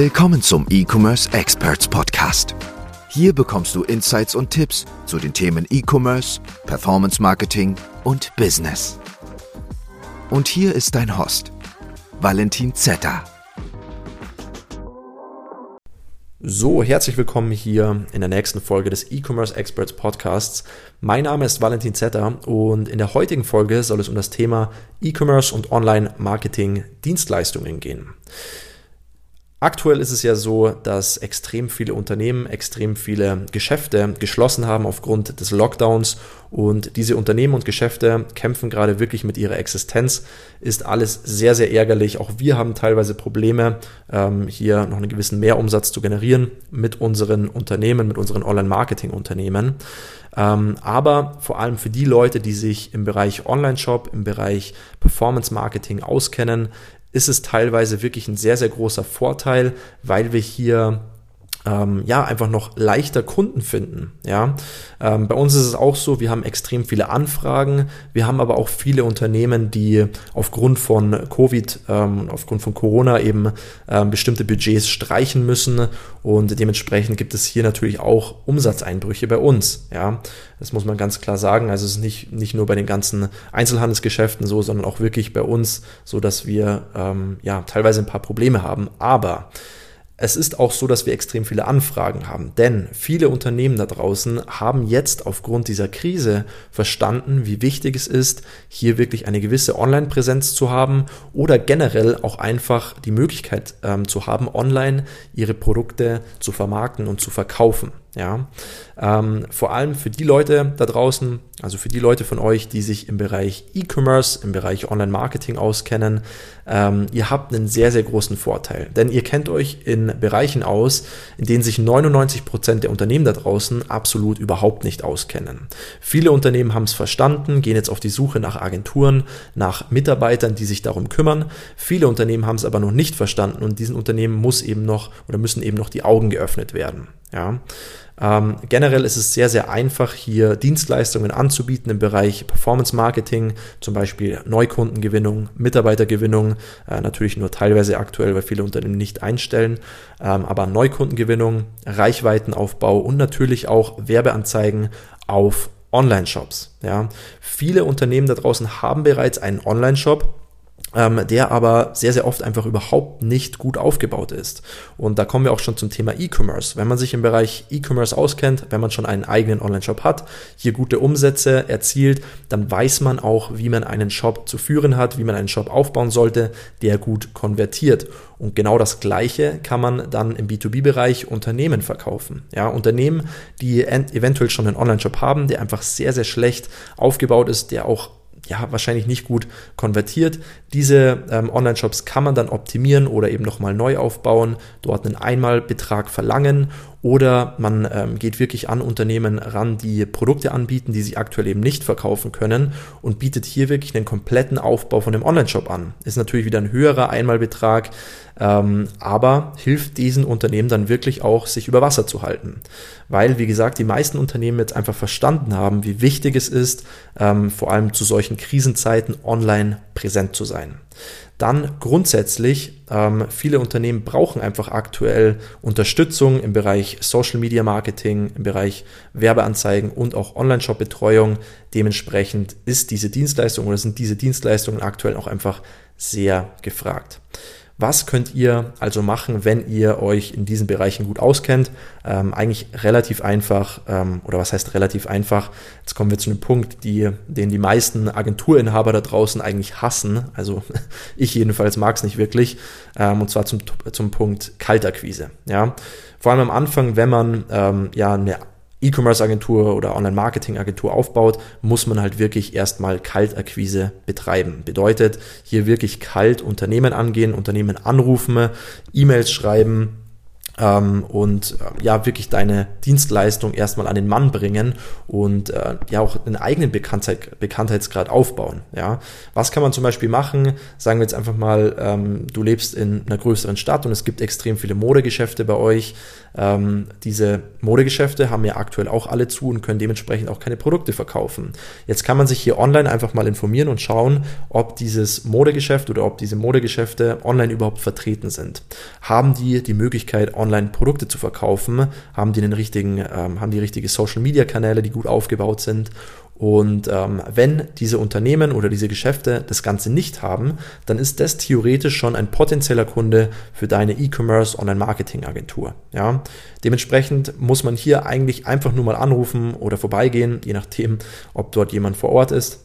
Willkommen zum E-Commerce Experts Podcast. Hier bekommst du Insights und Tipps zu den Themen E-Commerce, Performance Marketing und Business. Und hier ist dein Host, Valentin Zetter. So, herzlich willkommen hier in der nächsten Folge des E-Commerce Experts Podcasts. Mein Name ist Valentin Zetter und in der heutigen Folge soll es um das Thema E-Commerce und Online-Marketing Dienstleistungen gehen. Aktuell ist es ja so, dass extrem viele Unternehmen, extrem viele Geschäfte geschlossen haben aufgrund des Lockdowns und diese Unternehmen und Geschäfte kämpfen gerade wirklich mit ihrer Existenz. Ist alles sehr, sehr ärgerlich. Auch wir haben teilweise Probleme, ähm, hier noch einen gewissen Mehrumsatz zu generieren mit unseren Unternehmen, mit unseren Online-Marketing-Unternehmen. Ähm, aber vor allem für die Leute, die sich im Bereich Online-Shop, im Bereich Performance-Marketing auskennen, ist es teilweise wirklich ein sehr, sehr großer Vorteil, weil wir hier ähm, ja, einfach noch leichter Kunden finden. Ja, ähm, bei uns ist es auch so, wir haben extrem viele Anfragen. Wir haben aber auch viele Unternehmen, die aufgrund von Covid, ähm, aufgrund von Corona eben ähm, bestimmte Budgets streichen müssen und dementsprechend gibt es hier natürlich auch Umsatzeinbrüche bei uns. Ja, das muss man ganz klar sagen. Also es ist nicht, nicht nur bei den ganzen Einzelhandelsgeschäften so, sondern auch wirklich bei uns so, dass wir ähm, ja teilweise ein paar Probleme haben. Aber es ist auch so, dass wir extrem viele Anfragen haben, denn viele Unternehmen da draußen haben jetzt aufgrund dieser Krise verstanden, wie wichtig es ist, hier wirklich eine gewisse Online-Präsenz zu haben oder generell auch einfach die Möglichkeit ähm, zu haben, online ihre Produkte zu vermarkten und zu verkaufen. Ja, ähm, vor allem für die Leute da draußen, also für die Leute von euch, die sich im Bereich E-Commerce, im Bereich Online-Marketing auskennen, ähm, ihr habt einen sehr, sehr großen Vorteil. Denn ihr kennt euch in Bereichen aus, in denen sich 99 Prozent der Unternehmen da draußen absolut überhaupt nicht auskennen. Viele Unternehmen haben es verstanden, gehen jetzt auf die Suche nach Agenturen, nach Mitarbeitern, die sich darum kümmern. Viele Unternehmen haben es aber noch nicht verstanden und diesen Unternehmen muss eben noch oder müssen eben noch die Augen geöffnet werden. Ja. Ähm, generell ist es sehr, sehr einfach, hier Dienstleistungen anzubieten im Bereich Performance Marketing, zum Beispiel Neukundengewinnung, Mitarbeitergewinnung, äh, natürlich nur teilweise aktuell, weil viele Unternehmen nicht einstellen, ähm, aber Neukundengewinnung, Reichweitenaufbau und natürlich auch Werbeanzeigen auf Online-Shops. Ja. Viele Unternehmen da draußen haben bereits einen Online-Shop, ähm, der aber sehr, sehr oft einfach überhaupt nicht gut aufgebaut ist. Und da kommen wir auch schon zum Thema E-Commerce. Wenn man sich im Bereich E-Commerce auskennt, wenn man schon einen eigenen Online-Shop hat, hier gute Umsätze erzielt, dann weiß man auch, wie man einen Shop zu führen hat, wie man einen Shop aufbauen sollte, der gut konvertiert. Und genau das Gleiche kann man dann im B2B-Bereich Unternehmen verkaufen. Ja, Unternehmen, die eventuell schon einen Online-Shop haben, der einfach sehr, sehr schlecht aufgebaut ist, der auch ja, wahrscheinlich nicht gut konvertiert. Diese ähm, Online-Shops kann man dann optimieren oder eben nochmal neu aufbauen, dort einen Einmalbetrag verlangen oder man ähm, geht wirklich an Unternehmen ran, die Produkte anbieten, die sie aktuell eben nicht verkaufen können und bietet hier wirklich einen kompletten Aufbau von dem Online-Shop an. Ist natürlich wieder ein höherer Einmalbetrag, ähm, aber hilft diesen Unternehmen dann wirklich auch, sich über Wasser zu halten. Weil, wie gesagt, die meisten Unternehmen jetzt einfach verstanden haben, wie wichtig es ist, ähm, vor allem zu solchen Krisenzeiten online präsent zu sein. Dann grundsätzlich, ähm, viele Unternehmen brauchen einfach aktuell Unterstützung im Bereich Social Media Marketing, im Bereich Werbeanzeigen und auch Online-Shop-Betreuung. Dementsprechend ist diese Dienstleistung oder sind diese Dienstleistungen aktuell auch einfach sehr gefragt. Was könnt ihr also machen, wenn ihr euch in diesen Bereichen gut auskennt? Ähm, eigentlich relativ einfach, ähm, oder was heißt relativ einfach? Jetzt kommen wir zu einem Punkt, die, den die meisten Agenturinhaber da draußen eigentlich hassen. Also ich jedenfalls mag es nicht wirklich. Ähm, und zwar zum, zum Punkt Kaltakquise. Ja? Vor allem am Anfang, wenn man ähm, ja eine E-Commerce-Agentur oder Online-Marketing-Agentur aufbaut, muss man halt wirklich erstmal Kaltakquise betreiben. Bedeutet, hier wirklich kalt Unternehmen angehen, Unternehmen anrufen, E-Mails schreiben, ähm, und äh, ja, wirklich deine Dienstleistung erstmal an den Mann bringen und äh, ja auch einen eigenen Bekanntheit, Bekanntheitsgrad aufbauen. Ja, was kann man zum Beispiel machen? Sagen wir jetzt einfach mal, ähm, du lebst in einer größeren Stadt und es gibt extrem viele Modegeschäfte bei euch. Ähm, diese Modegeschäfte haben ja aktuell auch alle zu und können dementsprechend auch keine Produkte verkaufen. Jetzt kann man sich hier online einfach mal informieren und schauen, ob dieses Modegeschäft oder ob diese Modegeschäfte online überhaupt vertreten sind. Haben die die Möglichkeit, online Produkte zu verkaufen? Haben die den richtigen, ähm, haben die richtige Social Media Kanäle, die gut aufgebaut sind? Und ähm, wenn diese Unternehmen oder diese Geschäfte das Ganze nicht haben, dann ist das theoretisch schon ein potenzieller Kunde für deine E-Commerce Online-Marketing-Agentur. Ja? Dementsprechend muss man hier eigentlich einfach nur mal anrufen oder vorbeigehen, je nachdem, ob dort jemand vor Ort ist,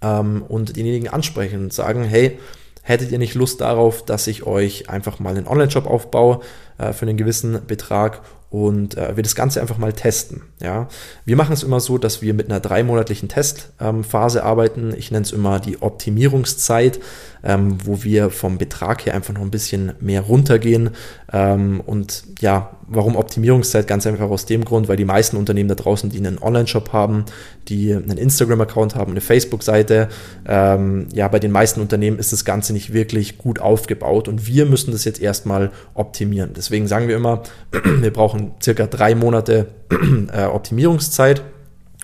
ähm, und denjenigen ansprechen und sagen, hey, hättet ihr nicht Lust darauf, dass ich euch einfach mal einen Online-Shop aufbaue äh, für einen gewissen Betrag und äh, wir das Ganze einfach mal testen. Ja, wir machen es immer so, dass wir mit einer dreimonatlichen Testphase ähm, arbeiten. Ich nenne es immer die Optimierungszeit, ähm, wo wir vom Betrag her einfach noch ein bisschen mehr runtergehen. Ähm, und ja, warum Optimierungszeit? Ganz einfach aus dem Grund, weil die meisten Unternehmen da draußen, die einen Online-Shop haben, die einen Instagram-Account haben, eine Facebook-Seite, ähm, ja, bei den meisten Unternehmen ist das Ganze nicht wirklich gut aufgebaut und wir müssen das jetzt erstmal optimieren. Deswegen sagen wir immer, wir brauchen circa drei Monate äh, Optimierungszeit,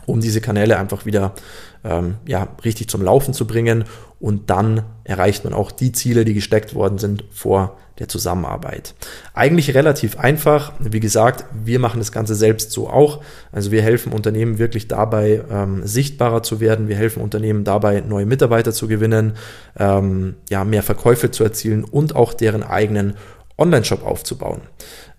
um diese Kanäle einfach wieder ähm, ja, richtig zum Laufen zu bringen. Und dann erreicht man auch die Ziele, die gesteckt worden sind vor der Zusammenarbeit. Eigentlich relativ einfach. Wie gesagt, wir machen das Ganze selbst so auch. Also wir helfen Unternehmen wirklich dabei, ähm, sichtbarer zu werden. Wir helfen Unternehmen dabei, neue Mitarbeiter zu gewinnen, ähm, ja, mehr Verkäufe zu erzielen und auch deren eigenen Online-Shop aufzubauen.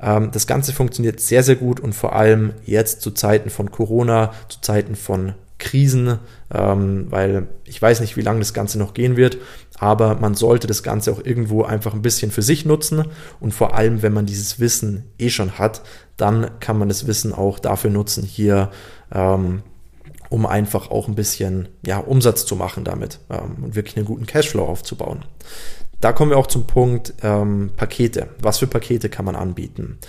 Ähm, das Ganze funktioniert sehr, sehr gut und vor allem jetzt zu Zeiten von Corona, zu Zeiten von Krisen, ähm, weil ich weiß nicht, wie lange das Ganze noch gehen wird, aber man sollte das Ganze auch irgendwo einfach ein bisschen für sich nutzen und vor allem, wenn man dieses Wissen eh schon hat, dann kann man das Wissen auch dafür nutzen, hier ähm, um einfach auch ein bisschen ja, Umsatz zu machen damit ähm, und wirklich einen guten Cashflow aufzubauen. Da kommen wir auch zum Punkt ähm, Pakete. Was für Pakete kann man anbieten?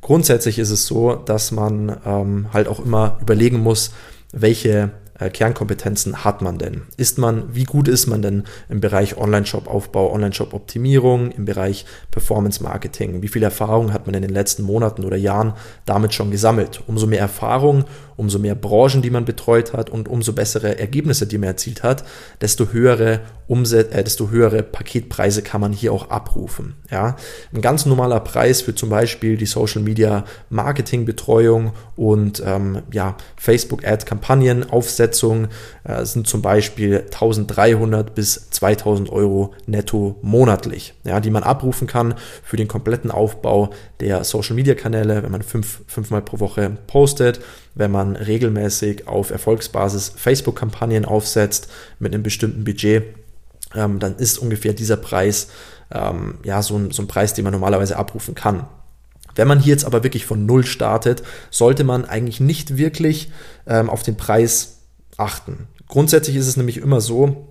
Grundsätzlich ist es so, dass man ähm, halt auch immer überlegen muss, welche äh, Kernkompetenzen hat man denn? Ist man, wie gut ist man denn im Bereich Online-Shop-Aufbau, Online-Shop-Optimierung, im Bereich Performance-Marketing? Wie viel Erfahrung hat man in den letzten Monaten oder Jahren damit schon gesammelt? Umso mehr Erfahrung, umso mehr Branchen, die man betreut hat und umso bessere Ergebnisse, die man erzielt hat, desto höhere Umset äh, desto höhere Paketpreise kann man hier auch abrufen. Ja, ein ganz normaler Preis für zum Beispiel die Social Media Marketing Betreuung und ähm, ja Facebook Ad Kampagnen Aufsetzung äh, sind zum Beispiel 1300 bis 2000 Euro netto monatlich, ja, die man abrufen kann für den kompletten Aufbau der Social Media Kanäle, wenn man fünf, fünfmal pro Woche postet wenn man regelmäßig auf Erfolgsbasis Facebook-Kampagnen aufsetzt mit einem bestimmten Budget, ähm, dann ist ungefähr dieser Preis ähm, ja so ein, so ein Preis, den man normalerweise abrufen kann. Wenn man hier jetzt aber wirklich von Null startet, sollte man eigentlich nicht wirklich ähm, auf den Preis achten. Grundsätzlich ist es nämlich immer so,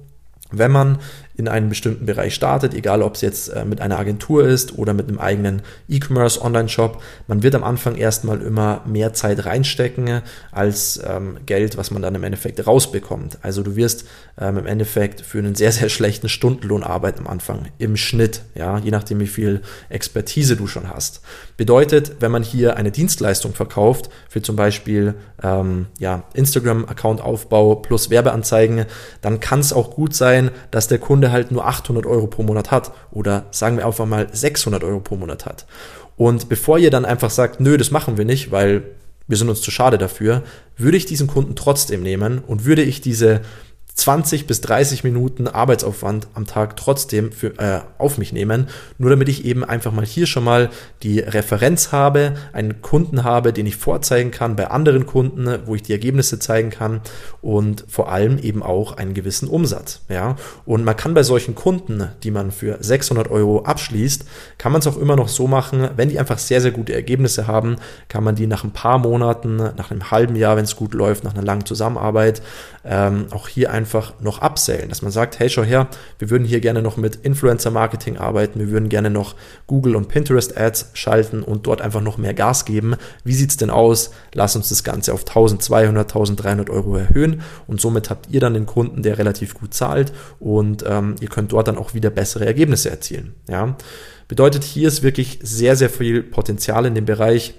wenn man in einem bestimmten Bereich startet, egal ob es jetzt äh, mit einer Agentur ist oder mit einem eigenen E-Commerce Online-Shop, man wird am Anfang erstmal immer mehr Zeit reinstecken als ähm, Geld, was man dann im Endeffekt rausbekommt. Also du wirst ähm, im Endeffekt für einen sehr, sehr schlechten Stundenlohn arbeiten am Anfang, im Schnitt, ja, je nachdem wie viel Expertise du schon hast. Bedeutet, wenn man hier eine Dienstleistung verkauft, für zum Beispiel ähm, ja, Instagram-Account-Aufbau plus Werbeanzeigen, dann kann es auch gut sein, dass der Kunde Kunde halt nur 800 Euro pro Monat hat oder sagen wir einfach mal 600 Euro pro Monat hat. Und bevor ihr dann einfach sagt, nö, das machen wir nicht, weil wir sind uns zu schade dafür, würde ich diesen Kunden trotzdem nehmen und würde ich diese 20 bis 30 Minuten Arbeitsaufwand am Tag trotzdem für, äh, auf mich nehmen, nur damit ich eben einfach mal hier schon mal die Referenz habe, einen Kunden habe, den ich vorzeigen kann bei anderen Kunden, wo ich die Ergebnisse zeigen kann und vor allem eben auch einen gewissen Umsatz. Ja, und man kann bei solchen Kunden, die man für 600 Euro abschließt, kann man es auch immer noch so machen, wenn die einfach sehr sehr gute Ergebnisse haben, kann man die nach ein paar Monaten, nach einem halben Jahr, wenn es gut läuft, nach einer langen Zusammenarbeit, ähm, auch hier einfach einfach noch upsellen, dass man sagt, hey, schau her, wir würden hier gerne noch mit Influencer-Marketing arbeiten, wir würden gerne noch Google und Pinterest-Ads schalten und dort einfach noch mehr Gas geben. Wie sieht's denn aus? Lass uns das Ganze auf 1200, 1300 Euro erhöhen und somit habt ihr dann den Kunden, der relativ gut zahlt und ähm, ihr könnt dort dann auch wieder bessere Ergebnisse erzielen. Ja? Bedeutet, hier ist wirklich sehr, sehr viel Potenzial in dem Bereich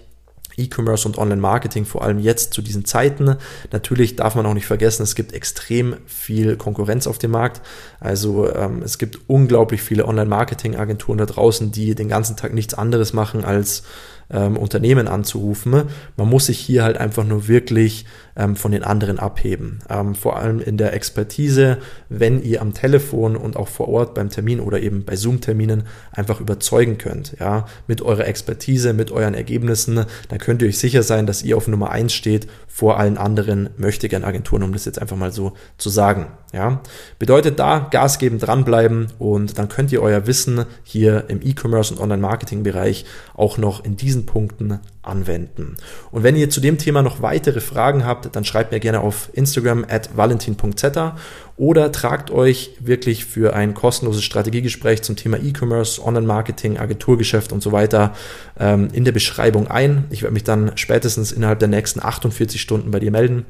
E-Commerce und Online-Marketing, vor allem jetzt zu diesen Zeiten. Natürlich darf man auch nicht vergessen, es gibt extrem viel Konkurrenz auf dem Markt. Also ähm, es gibt unglaublich viele Online-Marketing-Agenturen da draußen, die den ganzen Tag nichts anderes machen als ähm, Unternehmen anzurufen. Man muss sich hier halt einfach nur wirklich ähm, von den anderen abheben. Ähm, vor allem in der Expertise, wenn ihr am Telefon und auch vor Ort beim Termin oder eben bei Zoom-Terminen einfach überzeugen könnt, ja, mit eurer Expertise, mit euren Ergebnissen, dann könnt ihr euch sicher sein, dass ihr auf Nummer eins steht vor allen anderen möchtegern Agenturen, um das jetzt einfach mal so zu sagen. Ja, bedeutet da Gas geben, dranbleiben und dann könnt ihr euer Wissen hier im E-Commerce und Online-Marketing-Bereich auch noch in diesen Punkten anwenden. Und wenn ihr zu dem Thema noch weitere Fragen habt, dann schreibt mir gerne auf Instagram at valentin.zeta oder tragt euch wirklich für ein kostenloses Strategiegespräch zum Thema E-Commerce, Online-Marketing, Agenturgeschäft und so weiter ähm, in der Beschreibung ein. Ich werde mich dann spätestens innerhalb der nächsten 48 Stunden bei dir melden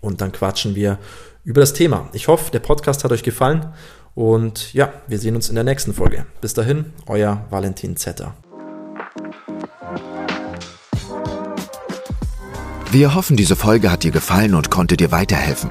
und dann quatschen wir über das Thema. Ich hoffe, der Podcast hat euch gefallen und ja, wir sehen uns in der nächsten Folge. Bis dahin, euer Valentin Zetter. Wir hoffen, diese Folge hat dir gefallen und konnte dir weiterhelfen.